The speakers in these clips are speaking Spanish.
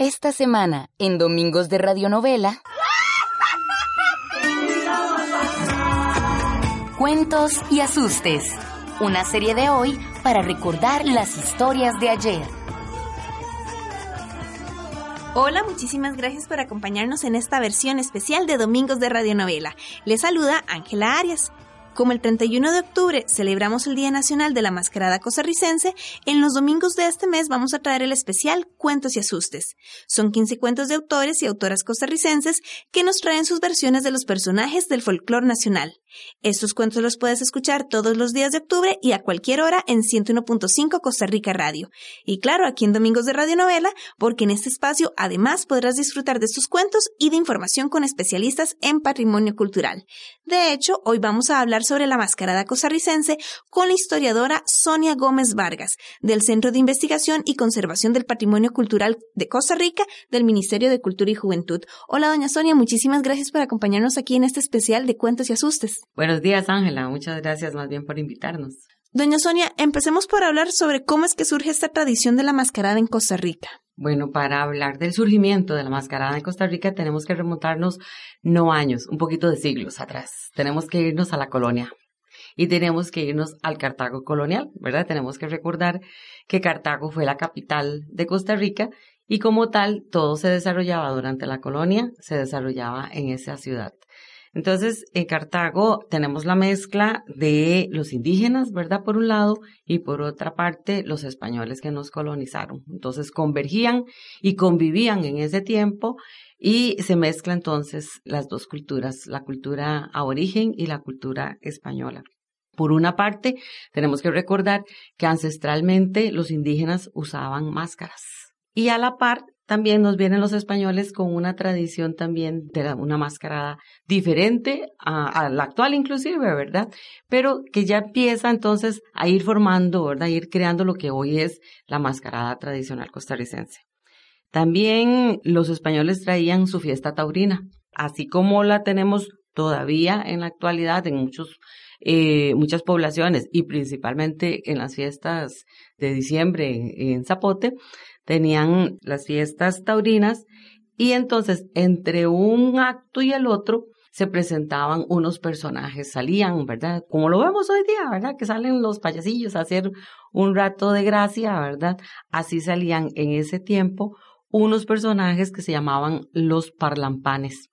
Esta semana, en Domingos de Radionovela, Cuentos y Asustes. Una serie de hoy para recordar las historias de ayer. Hola, muchísimas gracias por acompañarnos en esta versión especial de Domingos de Radionovela. Les saluda Ángela Arias. Como el 31 de octubre celebramos el Día Nacional de la Mascarada Costarricense, en los domingos de este mes vamos a traer el especial Cuentos y Asustes. Son 15 cuentos de autores y autoras costarricenses que nos traen sus versiones de los personajes del folclore nacional. Estos cuentos los puedes escuchar todos los días de octubre y a cualquier hora en 101.5 Costa Rica Radio. Y claro, aquí en Domingos de Radio Novela, porque en este espacio además podrás disfrutar de estos cuentos y de información con especialistas en patrimonio cultural. De hecho, hoy vamos a hablar sobre la mascarada costarricense con la historiadora Sonia Gómez Vargas, del Centro de Investigación y Conservación del Patrimonio Cultural de Costa Rica, del Ministerio de Cultura y Juventud. Hola, doña Sonia, muchísimas gracias por acompañarnos aquí en este especial de Cuentos y Asustes. Buenos días, Ángela. Muchas gracias más bien por invitarnos. Doña Sonia, empecemos por hablar sobre cómo es que surge esta tradición de la mascarada en Costa Rica. Bueno, para hablar del surgimiento de la mascarada en Costa Rica tenemos que remontarnos no años, un poquito de siglos atrás. Tenemos que irnos a la colonia y tenemos que irnos al Cartago colonial, ¿verdad? Tenemos que recordar que Cartago fue la capital de Costa Rica y como tal todo se desarrollaba durante la colonia, se desarrollaba en esa ciudad. Entonces, en Cartago tenemos la mezcla de los indígenas, ¿verdad? Por un lado, y por otra parte, los españoles que nos colonizaron. Entonces, convergían y convivían en ese tiempo y se mezcla entonces las dos culturas, la cultura aborigen y la cultura española. Por una parte, tenemos que recordar que ancestralmente los indígenas usaban máscaras. Y a la par, también nos vienen los españoles con una tradición también de una mascarada diferente a, la actual inclusive, ¿verdad? Pero que ya empieza entonces a ir formando, ¿verdad? A ir creando lo que hoy es la mascarada tradicional costarricense. También los españoles traían su fiesta taurina, así como la tenemos todavía en la actualidad en muchos, eh, muchas poblaciones y principalmente en las fiestas de diciembre en Zapote, tenían las fiestas taurinas y entonces entre un acto y el otro se presentaban unos personajes, salían, ¿verdad? Como lo vemos hoy día, ¿verdad? Que salen los payasillos a hacer un rato de gracia, ¿verdad? Así salían en ese tiempo unos personajes que se llamaban los parlampanes.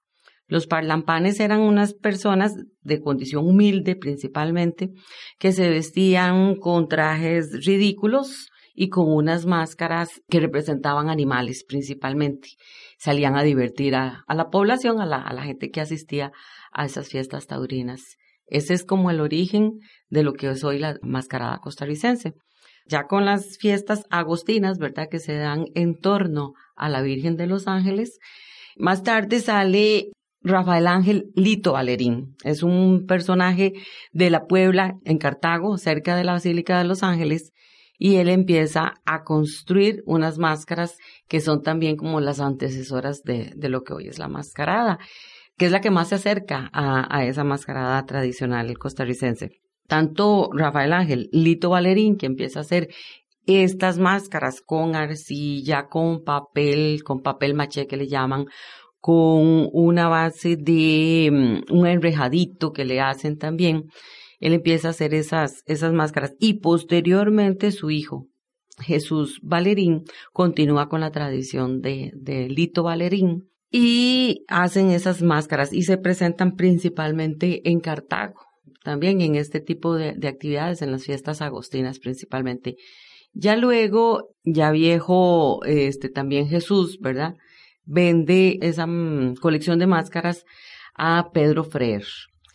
Los parlampanes eran unas personas de condición humilde principalmente, que se vestían con trajes ridículos, y con unas máscaras que representaban animales principalmente. Salían a divertir a, la población, a la, a la gente que asistía a esas fiestas taurinas. Ese es como el origen de lo que es hoy la mascarada costarricense. Ya con las fiestas agostinas, ¿verdad? Que se dan en torno a la Virgen de los Ángeles. Más tarde sale Rafael Ángel Lito Valerín. Es un personaje de la Puebla, en Cartago, cerca de la Basílica de los Ángeles, y él empieza a construir unas máscaras que son también como las antecesoras de, lo que hoy es la mascarada, que es la que más se acerca a, a esa mascarada tradicional costarricense. Tanto Rafael Ángel, Lito Valerín, que empieza a hacer estas máscaras con arcilla, con papel, con papel maché que le llaman, con una base de mm, un enrejadito que le hacen también él empieza a hacer esas, esas máscaras y posteriormente su hijo, Jesús Valerín, continúa con la tradición de, de Lito Valerín y hacen esas máscaras y se presentan principalmente en Cartago, también en este tipo de, de actividades, en las fiestas agostinas principalmente. Ya luego, ya viejo, este también Jesús, ¿verdad? Vende esa mm, colección de máscaras a Pedro Freer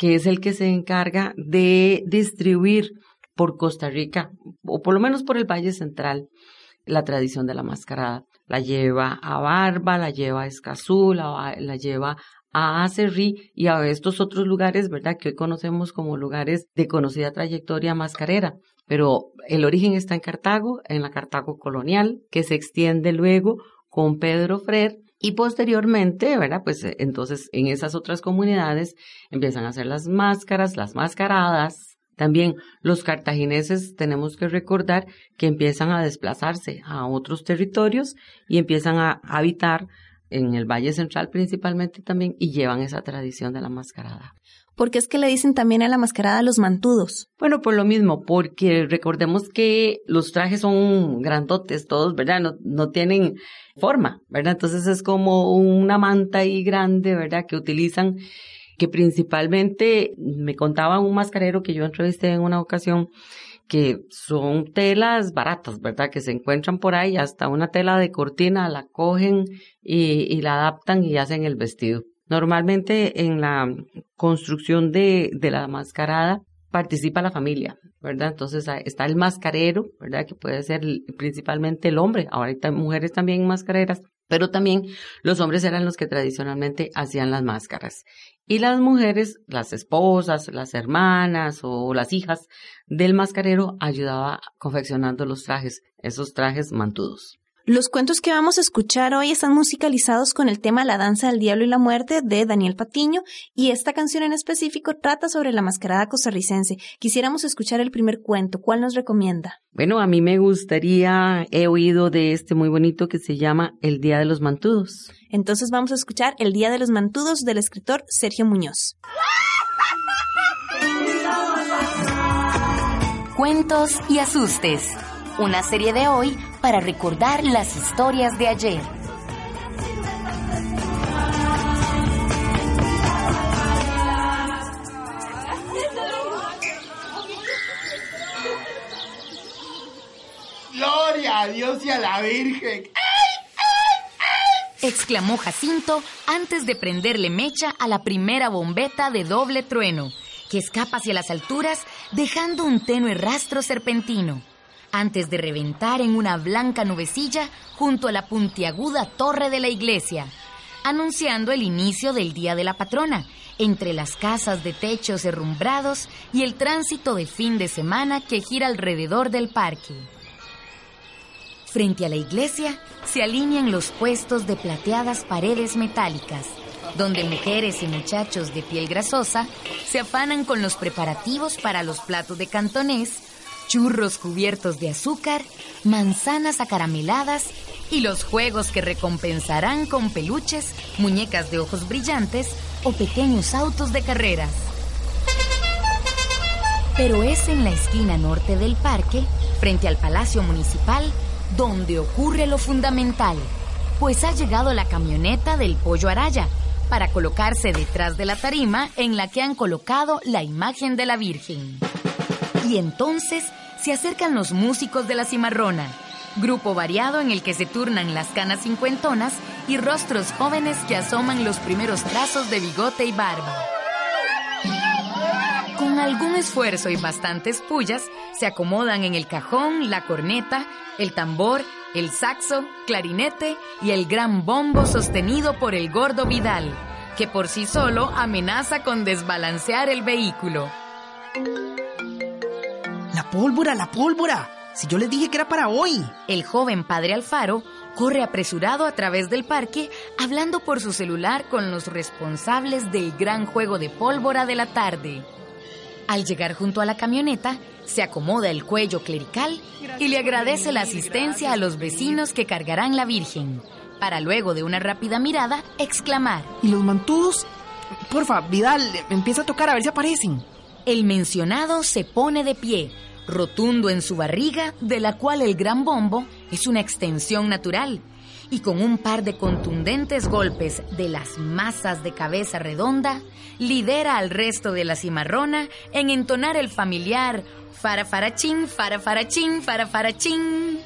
que es el que se encarga de distribuir por Costa Rica, o por lo menos por el Valle Central, la tradición de la mascarada. la lleva a Barba, la lleva a Escazú, la, la lleva a Acerrí y a estos otros lugares, ¿verdad? Que hoy conocemos como lugares de conocida trayectoria mascarera. Pero el origen está en Cartago, en la Cartago colonial, que se extiende luego con Pedro Frer y posteriormente, ¿verdad? Pues eh, entonces en esas otras comunidades empiezan a hacer las máscaras, las mascaradas. También los cartagineses tenemos que recordar que empiezan a desplazarse a otros territorios y empiezan a habitar en el Valle Central principalmente también y llevan esa tradición de la mascarada. ¿Por qué es que le dicen también a la mascarada los mantudos? Bueno, por lo mismo, porque recordemos que los trajes son grandotes todos, ¿verdad? No, no tienen forma, ¿verdad? Entonces es como una manta ahí grande, ¿verdad? Que utilizan, que principalmente me contaba un mascarero que yo entrevisté en una ocasión, que son telas baratas, ¿verdad? Que se encuentran por ahí, hasta una tela de cortina la cogen y, y la adaptan y hacen el vestido. Normalmente en la construcción de, de la mascarada participa la familia, ¿verdad? Entonces está el mascarero, ¿verdad? Que puede ser principalmente el hombre. Ahorita hay mujeres también mascareras, pero también los hombres eran los que tradicionalmente hacían las máscaras. Y las mujeres, las esposas, las hermanas o las hijas del mascarero ayudaba confeccionando los trajes, esos trajes mantudos. Los cuentos que vamos a escuchar hoy están musicalizados con el tema La danza del diablo y la muerte de Daniel Patiño y esta canción en específico trata sobre la mascarada costarricense. Quisiéramos escuchar el primer cuento. ¿Cuál nos recomienda? Bueno, a mí me gustaría, he oído de este muy bonito que se llama El Día de los Mantudos. Entonces vamos a escuchar El Día de los Mantudos del escritor Sergio Muñoz. Cuentos y asustes una serie de hoy para recordar las historias de ayer. Gloria a Dios y a la Virgen. exclamó Jacinto antes de prenderle mecha a la primera bombeta de doble trueno, que escapa hacia las alturas dejando un tenue rastro serpentino antes de reventar en una blanca nubecilla junto a la puntiaguda torre de la iglesia, anunciando el inicio del Día de la Patrona, entre las casas de techos herrumbrados y el tránsito de fin de semana que gira alrededor del parque. Frente a la iglesia se alinean los puestos de plateadas paredes metálicas, donde mujeres y muchachos de piel grasosa se afanan con los preparativos para los platos de cantonés churros cubiertos de azúcar, manzanas acarameladas y los juegos que recompensarán con peluches, muñecas de ojos brillantes o pequeños autos de carreras. Pero es en la esquina norte del parque, frente al Palacio Municipal, donde ocurre lo fundamental, pues ha llegado la camioneta del Pollo Araya para colocarse detrás de la tarima en la que han colocado la imagen de la Virgen. Y entonces se acercan los músicos de la cimarrona, grupo variado en el que se turnan las canas cincuentonas y rostros jóvenes que asoman los primeros trazos de bigote y barba. Con algún esfuerzo y bastantes pullas, se acomodan en el cajón la corneta, el tambor, el saxo, clarinete y el gran bombo sostenido por el gordo Vidal, que por sí solo amenaza con desbalancear el vehículo. Pólvora, la pólvora. Si yo les dije que era para hoy. El joven padre Alfaro corre apresurado a través del parque hablando por su celular con los responsables del gran juego de pólvora de la tarde. Al llegar junto a la camioneta, se acomoda el cuello clerical y le agradece la asistencia a los vecinos que cargarán la Virgen, para luego de una rápida mirada exclamar. ¿Y los mantudos? Porfa, Vidal, empieza a tocar a ver si aparecen. El mencionado se pone de pie, rotundo en su barriga, de la cual el gran bombo es una extensión natural, y con un par de contundentes golpes de las masas de cabeza redonda, lidera al resto de la cimarrona en entonar el familiar farafarachín, farafarachín, farafarachín,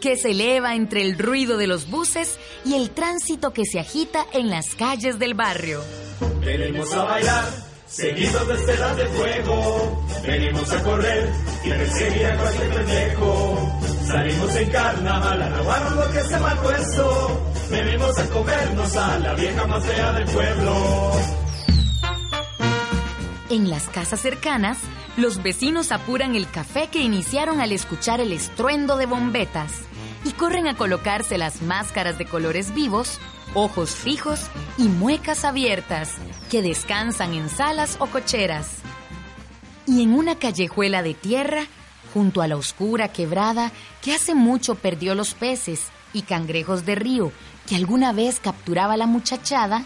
que se eleva entre el ruido de los buses y el tránsito que se agita en las calles del barrio. Venimos a bailar Seguidos de estelas de fuego, venimos a correr y perseguir a cualquier pendejo. Salimos en carnaval a robarnos lo que se mal puesto. Venimos a comernos a la vieja más fea del pueblo. En las casas cercanas, los vecinos apuran el café que iniciaron al escuchar el estruendo de bombetas y corren a colocarse las máscaras de colores vivos, ojos fijos y muecas abiertas que descansan en salas o cocheras. Y en una callejuela de tierra, junto a la oscura quebrada que hace mucho perdió los peces y cangrejos de río que alguna vez capturaba la muchachada,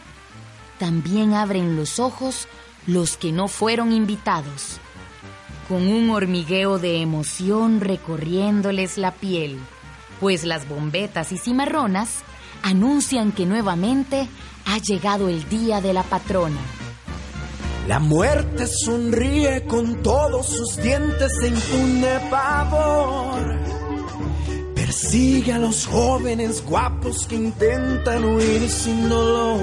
también abren los ojos los que no fueron invitados, con un hormigueo de emoción recorriéndoles la piel, pues las bombetas y cimarronas anuncian que nuevamente ha llegado el día de la patrona. La muerte sonríe con todos sus dientes e impune pavor. Persigue a los jóvenes guapos que intentan huir sin dolor.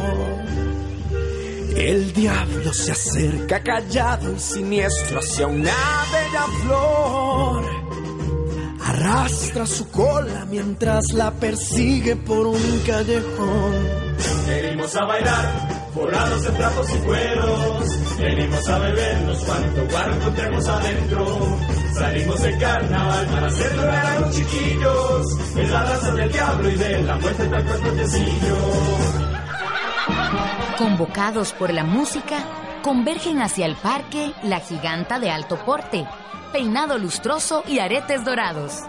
El diablo se acerca callado y siniestro hacia una bella flor. Arrastra su cola mientras la persigue por un callejón. Venimos a bailar, forrados en trapos y cueros. Venimos a bebernos cuanto guarro encontremos adentro. Salimos en carnaval para hacer llorar a los chiquillos. En la raza del diablo y de la muerte tal cual Convocados por la música, convergen hacia el parque la giganta de alto porte, peinado lustroso y aretes dorados.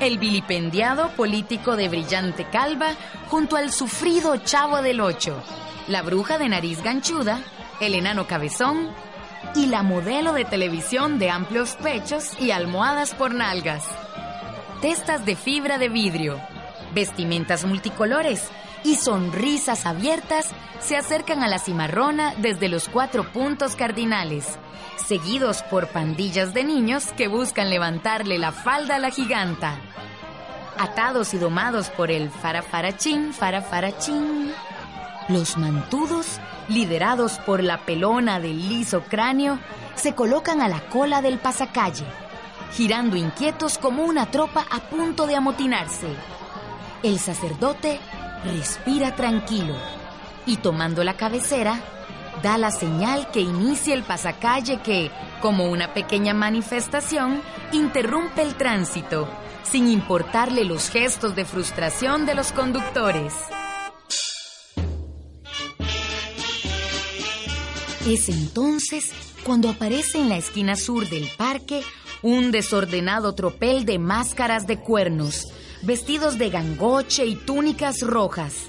El vilipendiado político de brillante calva junto al sufrido chavo del ocho, la bruja de nariz ganchuda, el enano cabezón y la modelo de televisión de amplios pechos y almohadas por nalgas. Testas de fibra de vidrio, vestimentas multicolores y sonrisas abiertas se acercan a la cimarrona desde los cuatro puntos cardinales, seguidos por pandillas de niños que buscan levantarle la falda a la giganta. Atados y domados por el farafarachín, farafarachín. Los mantudos, liderados por la pelona del liso cráneo, se colocan a la cola del pasacalle, girando inquietos como una tropa a punto de amotinarse. El sacerdote respira tranquilo y tomando la cabecera, da la señal que inicia el pasacalle que, como una pequeña manifestación, interrumpe el tránsito, sin importarle los gestos de frustración de los conductores. Es entonces cuando aparece en la esquina sur del parque un desordenado tropel de máscaras de cuernos, vestidos de gangoche y túnicas rojas,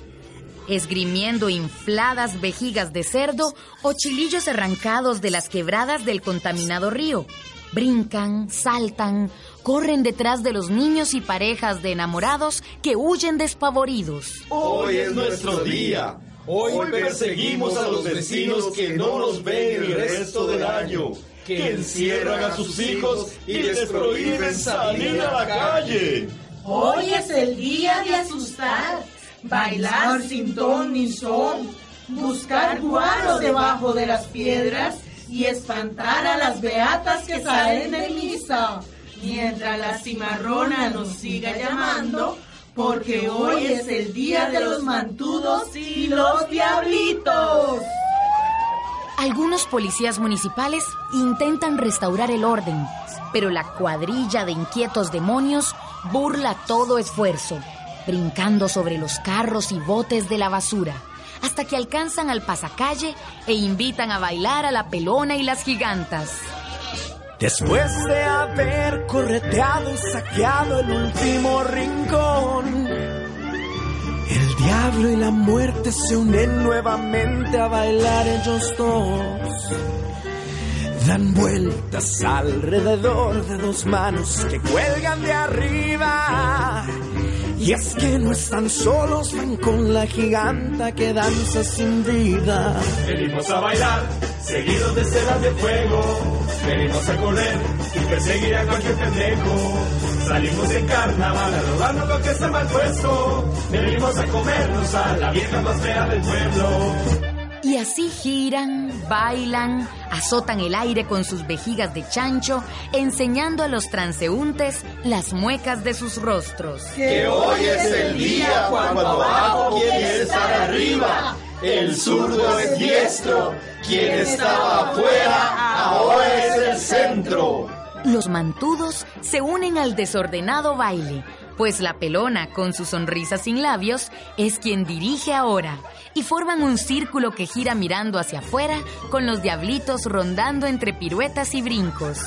esgrimiendo infladas vejigas de cerdo o chilillos arrancados de las quebradas del contaminado río. Brincan, saltan, corren detrás de los niños y parejas de enamorados que huyen despavoridos. Hoy es nuestro día. Hoy perseguimos a los vecinos que no nos ven el resto del año, que encierran a sus hijos y les prohíben salir a la calle. Hoy es el día de asustar, bailar sin ton ni son, buscar guaro debajo de las piedras y espantar a las beatas que salen de misa, mientras la cimarrona nos siga llamando, porque hoy es el día de los mantudos y los diablitos. Algunos policías municipales intentan restaurar el orden, pero la cuadrilla de inquietos demonios burla todo esfuerzo, brincando sobre los carros y botes de la basura, hasta que alcanzan al pasacalle e invitan a bailar a la pelona y las gigantas. Después de haber correteado y saqueado el último rincón, el diablo y la muerte se unen nuevamente a bailar ellos dos dan vueltas alrededor de dos manos que cuelgan de arriba. Y es que no están solos, van con la giganta que danza sin vida. Venimos a bailar, seguidos de ceras de fuego. Venimos a correr y perseguir a cualquier pendejo. Salimos en carnaval a robarnos lo que está mal puesto. Venimos a comernos a la vieja más fea del pueblo. Y así giran, bailan, azotan el aire con sus vejigas de chancho, enseñando a los transeúntes las muecas de sus rostros. Que hoy es el día cuando abajo quiere estar arriba. El zurdo es diestro, quien estaba afuera ahora es el centro. Los mantudos se unen al desordenado baile, pues la pelona, con su sonrisa sin labios, es quien dirige ahora, y forman un círculo que gira mirando hacia afuera, con los diablitos rondando entre piruetas y brincos.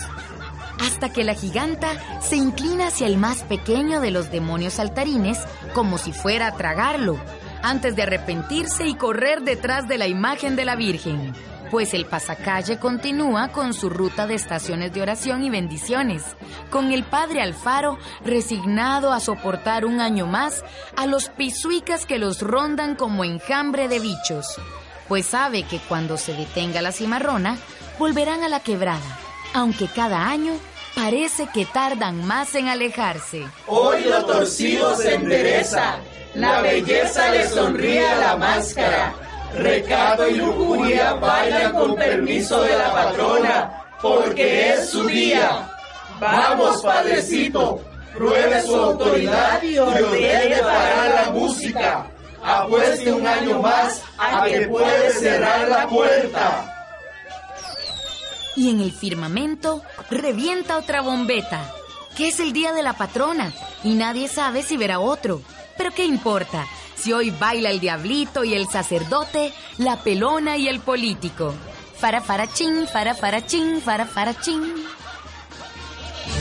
Hasta que la giganta se inclina hacia el más pequeño de los demonios saltarines, como si fuera a tragarlo, antes de arrepentirse y correr detrás de la imagen de la Virgen pues el pasacalle continúa con su ruta de estaciones de oración y bendiciones, con el padre Alfaro resignado a soportar un año más a los pisuicas que los rondan como enjambre de bichos, pues sabe que cuando se detenga la cimarrona, volverán a la quebrada, aunque cada año parece que tardan más en alejarse. Hoy lo torcido se endereza, la belleza le sonríe a la máscara Recato y lujuria bailan con permiso de la patrona, porque es su día. Vamos, padrecito, pruebe su autoridad y ordene parar la música. Apueste un año más a que puede cerrar la puerta. Y en el firmamento revienta otra bombeta, que es el día de la patrona, y nadie sabe si verá otro. Pero ¿qué importa? Si hoy baila el diablito y el sacerdote, la pelona y el político. Fara fara chin, fara fara chin, fara fara chin.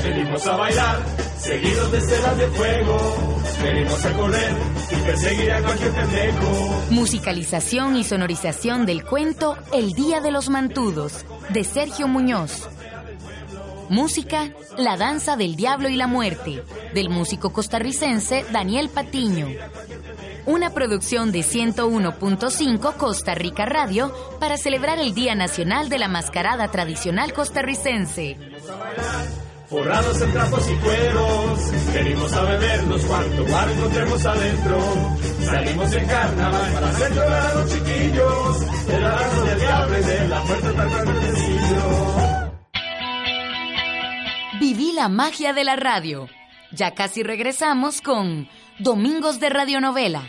Venimos a bailar, seguidos de estelas de fuego. Venimos a correr y perseguir a cualquier pendejo. Musicalización y sonorización del cuento El Día de los Mantudos, de Sergio Muñoz. Música, La Danza del Diablo y la Muerte, del músico costarricense Daniel Patiño. Una producción de 101.5 Costa Rica Radio para celebrar el Día Nacional de la Mascarada Tradicional Costarricense. Forrados en trapos y cueros, venimos a bebernos cuanto bar encontremos adentro. Salimos en carnaval para hacer llorar a los chiquillos, de la del diablo y de la puerta tal Viví la magia de la radio. Ya casi regresamos con Domingos de Radionovela